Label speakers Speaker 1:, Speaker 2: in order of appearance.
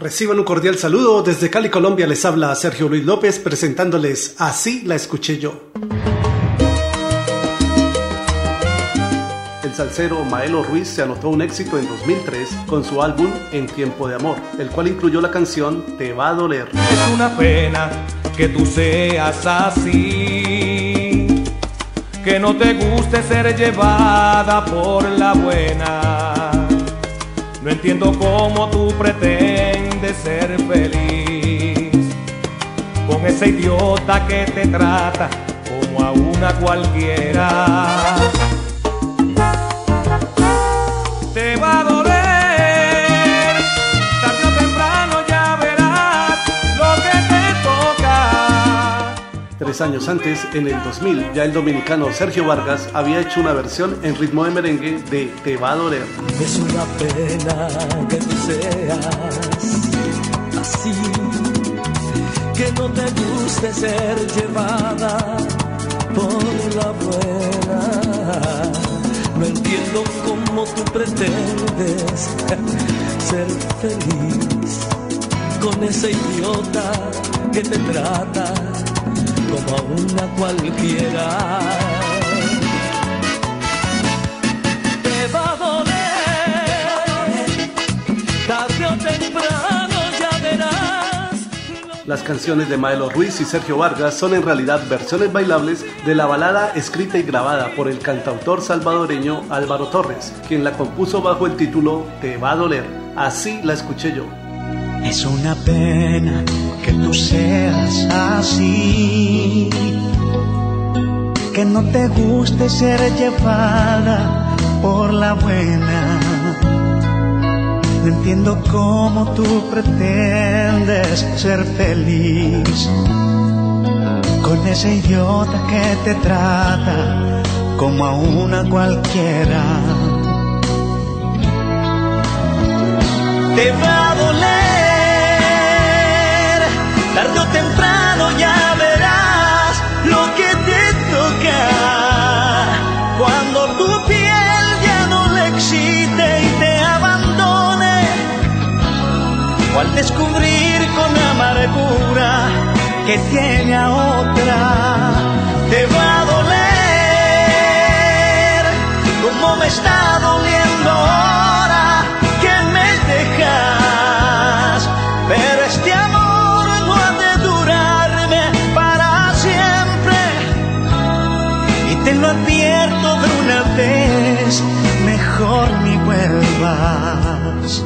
Speaker 1: Reciban un cordial saludo. Desde Cali, Colombia, les habla Sergio Luis López presentándoles Así la escuché yo. El salsero Maelo Ruiz se anotó un éxito en 2003 con su álbum En Tiempo de Amor, el cual incluyó la canción Te va a doler.
Speaker 2: Es una pena que tú seas así, que no te guste ser llevada por la buena. No entiendo cómo tú pretendes ser feliz con ese idiota que te trata como a una cualquiera.
Speaker 1: Tres años antes, en el 2000, ya el dominicano Sergio Vargas había hecho una versión en ritmo de merengue de Te va a doler.
Speaker 3: Es una pena que tú seas así, que no te guste ser llevada por la buena. No entiendo cómo tú pretendes ser feliz con ese idiota que te trata cualquiera. Te va a doler, tarde o temprano ya verás.
Speaker 1: Las canciones de Maelo Ruiz y Sergio Vargas son en realidad versiones bailables de la balada escrita y grabada por el cantautor salvadoreño Álvaro Torres, quien la compuso bajo el título Te va a doler. Así la escuché yo.
Speaker 4: Es una pena que tú seas así, que no te guste ser llevada por la buena. No entiendo cómo tú pretendes ser feliz con ese idiota que te trata como a una cualquiera. Te va a doler, Cuando tu piel ya no le excite y te abandone, o al descubrir con amargura que tiene a otra, te va advierto de una vez, mejor ni vuelvas.